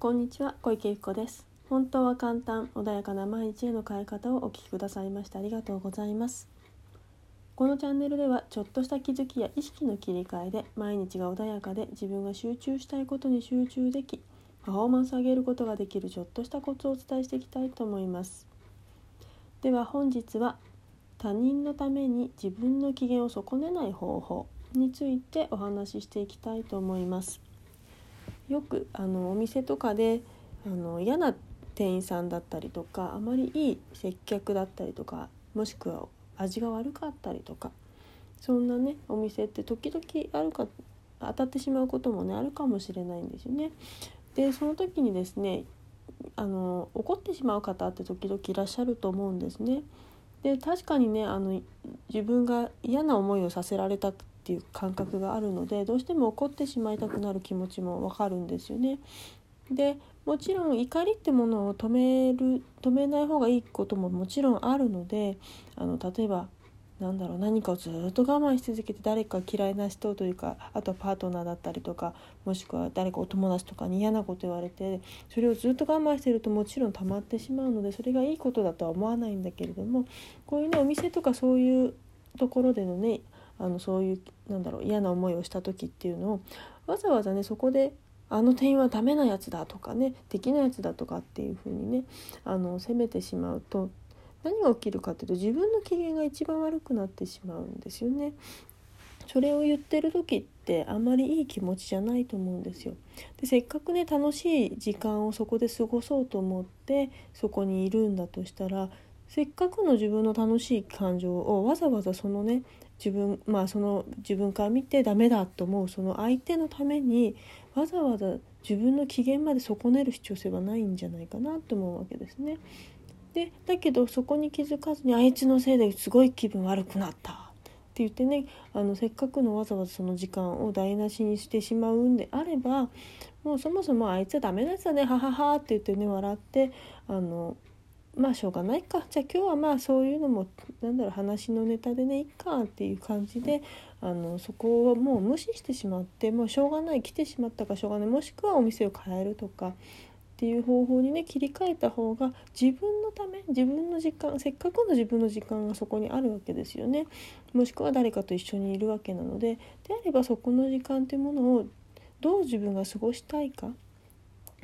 こんにちは小池由子です。本当は簡単穏やかな毎日への変え方をお聞きくださいましてありがとうございます。このチャンネルではちょっとした気づきや意識の切り替えで毎日が穏やかで自分が集中したいことに集中できパフォーマンスを上げることができるちょっとしたコツをお伝えしていきたいと思います。では本日は他人のために自分の機嫌を損ねない方法についてお話ししていきたいと思います。よくあのお店とかであの嫌な店員さんだったりとかあまりいい接客だったりとかもしくは味が悪かったりとかそんなねお店って時々あるか当たってしまうこともねあるかもしれないんですよね。でその時にですねあの怒ってしまう方って時々いらっしゃると思うんですね。で確かにねあの自分が嫌な思いをさせられたっていう感覚があるのでどうしても怒ってしまいたくなる気持ちもわかるんですよね。でもちろん怒りってものを止める止めない方がいいことももちろんあるのであの例えばなんだろう何かをずっと我慢し続けて誰か嫌いな人というかあとはパートナーだったりとかもしくは誰かお友達とかに嫌なこと言われてそれをずっと我慢してるともちろん溜まってしまうのでそれがいいことだとは思わないんだけれどもこういうねお店とかそういうところでのねあのそういうなんだろう嫌な思いをした時っていうのをわざわざねそこであの店員はダメなやつだとかねできないやつだとかっていう風にねあの責めてしまうと何が起きるかっていうと自分の機嫌が一番悪くなってしまうんですよね。それを言ってる時ってあんまりいい気持ちじゃないと思うんですよ。でせっかくね楽しい時間をそこで過ごそうと思ってそこにいるんだとしたらせっかくの自分の楽しい感情をわざわざそのね自分まあその自分から見てダメだと思うその相手のためにわざわざ自分の機嫌まで損ねる必要性はないんじゃないかなと思うわけですね。でだけどそこに気づかずにあいつのせいですごい気分悪くなったって言ってねあのせっかくのわざわざその時間を台無しにしてしまうんであればもうそもそもあいつはダメなやつだねはははって言ってね笑ってあのまあしょうがないか。じゃあ今日はまあそういうのもなんだろう話のネタでねいっかっていう感じであのそこをもう無視してしまってもうしょうがない来てしまったかしょうがないもしくはお店を変えるとかっていう方法にね切り替えた方が自分のため自分の時間せっかくの自分の時間がそこにあるわけですよね。もしくは誰かと一緒にいるわけなのでであればそこの時間というものをどう自分が過ごしたいかっ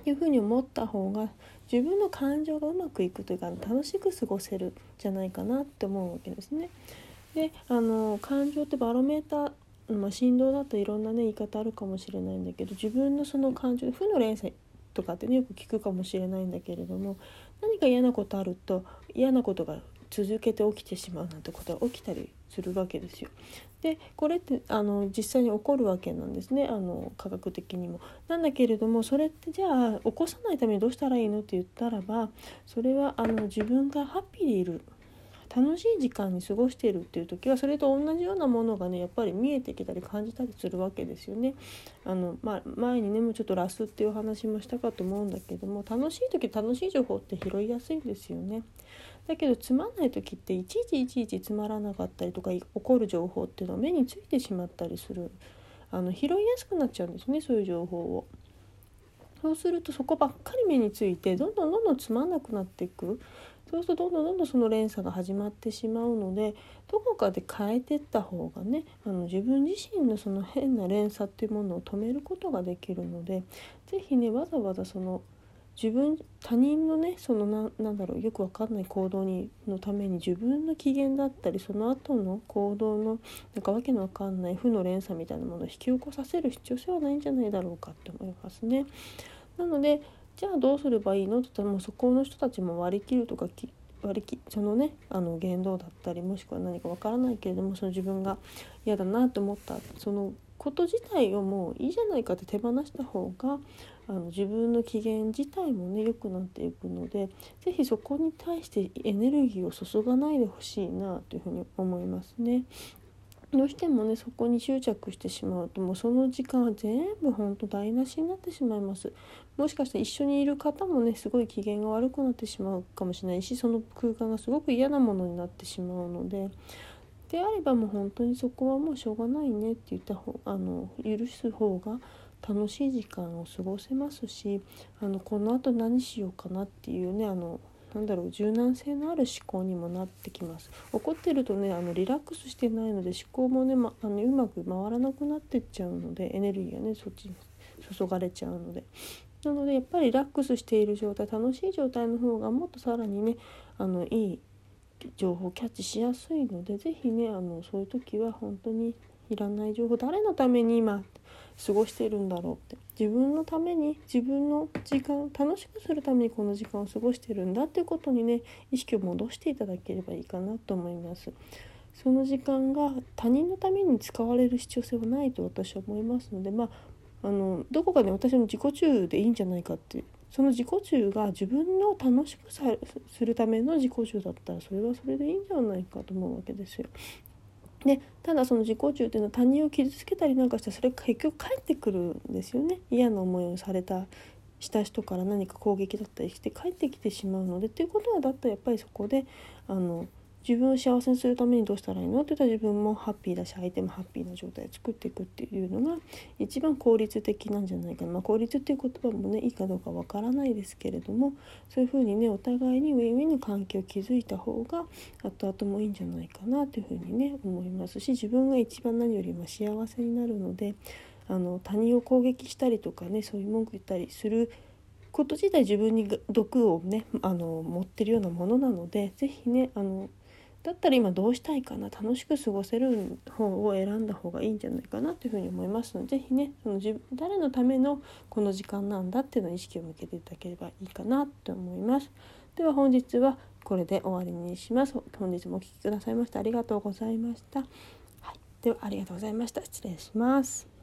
ていうふうに思った方が自分の感情がうまくいくというか楽しく過ごせるじゃないかなって思うわけですね。であの感情ってバロメーター、まあ、振動だといろんなね言い方あるかもしれないんだけど自分のその感情負の連鎖とかってねよく聞くかもしれないんだけれども何か嫌なことあると嫌なことが続けて起きてしまうなんてことは起きたりするわけですよ。でこれってあの実際に起こるわけなんですねあの科学的にも。なんだけれどもそれってじゃあ起こさないためにどうしたらいいのって言ったらばそれはあの自分がハッピーでいる楽しい時間に過ごしているっていう時はそれと同じようなものがねやっぱり見えてきたり感じたりするわけですよね。あのまあ、前にねもうちょっとラスっていうお話もしたかと思うんだけども楽しい時楽しい情報って拾いやすいんですよね。だけどつまんない時っていちいちいちいちつまらなかったりとか起こる情報っていうのは目についてしまったりするあの拾いやすくなっちゃうんですねそういう情報を。そうするとそこばっかり目についてどんどんどんどんつまんなくなっていくそうするとどんどんどんどんその連鎖が始まってしまうのでどこかで変えてった方がねあの自分自身のその変な連鎖っていうものを止めることができるので是非ねわざわざその自分他人のねそのななんだろうよくわかんない行動にのために自分の機嫌だったりその後の行動のなんかわけのわかんない負の連鎖みたいなものを引き起こさせる必要性はないんじゃないだろうかって思いますね。なのでじゃあどうすればいいのって言ったらもうそこの人たちも割り切るとか割り切そのねあの言動だったりもしくは何かわからないけれどもその自分が嫌だなと思ったそのこと自体をもういいじゃないかって手放した方があの自分の機嫌自体もね良くなっていくので是非そこに対してエネルギーを注がないでほしいなというふうに思いますね。どうしてもねそこに執着してしまうともうその時間は全部ほんと台無しになってしまいます。もしかしたら一緒にいる方もねすごい機嫌が悪くなってしまうかもしれないしその空間がすごく嫌なものになってしまうので。であればもう本当にそこはもうしょうがないねって言った方あの許す方が楽しい時間を過ごせますしあのこのあと何しようかなっていうねあのなんだろう柔軟性のある思考にもなってきます。怒ってるとねあのリラックスしてないので思考もね、ま、あのうまく回らなくなってっちゃうのでエネルギーがねそっちに注がれちゃうので。なのでやっぱりリラックスしている状態楽しい状態の方がもっとさらにねあのいい情報キャッチしやすいので是非ねあのそういう時は本当にいらない情報誰のために今過ごしているんだろうって自分のために自分の時間楽しくするためにこの時間を過ごしてるんだっていうことにね意識を戻していただければいいかなと思います。その時間が他人のために使われる必要性はないと私は思いますのでまああのどこかで私の自己中でいいんじゃないかっていうその自己中が自分の楽しくするための自己中だったらそれはそれでいいんじゃないかと思うわけですよ。でただその自己中っていうのは他人を傷つけたりなんかしてそれ結局返ってくるんですよね。嫌な思いをされたした人から何か攻撃だったりして帰ってきてしまうのでっていうことはだったらやっぱりそこであの自分を幸せにするためにどうしたらいいの？って言ったら自分もハッピーだし相手もハッピーな状態を作っていくっていうのが一番効率的なんじゃないかな、まあ、効率っていう言葉もねいいかどうかわからないですけれどもそういうふうにねお互いにウィンウィンの関係を築いた方が後々もいいんじゃないかなというふうにね思いますし自分が一番何よりも幸せになるのであの他人を攻撃したりとかねそういう文句言ったりすること自体自分に毒をねあの持ってるようなものなので是非ねあのだったら今どうしたいかな楽しく過ごせる方を選んだ方がいいんじゃないかなというふうに思いますので是非ねその自誰のためのこの時間なんだっていうのを意識を向けていただければいいかなと思います。では本日はこれで終わりにします。本日もお聴きくださいましてありがとうございました。はい、ではありがとうございました。失礼します。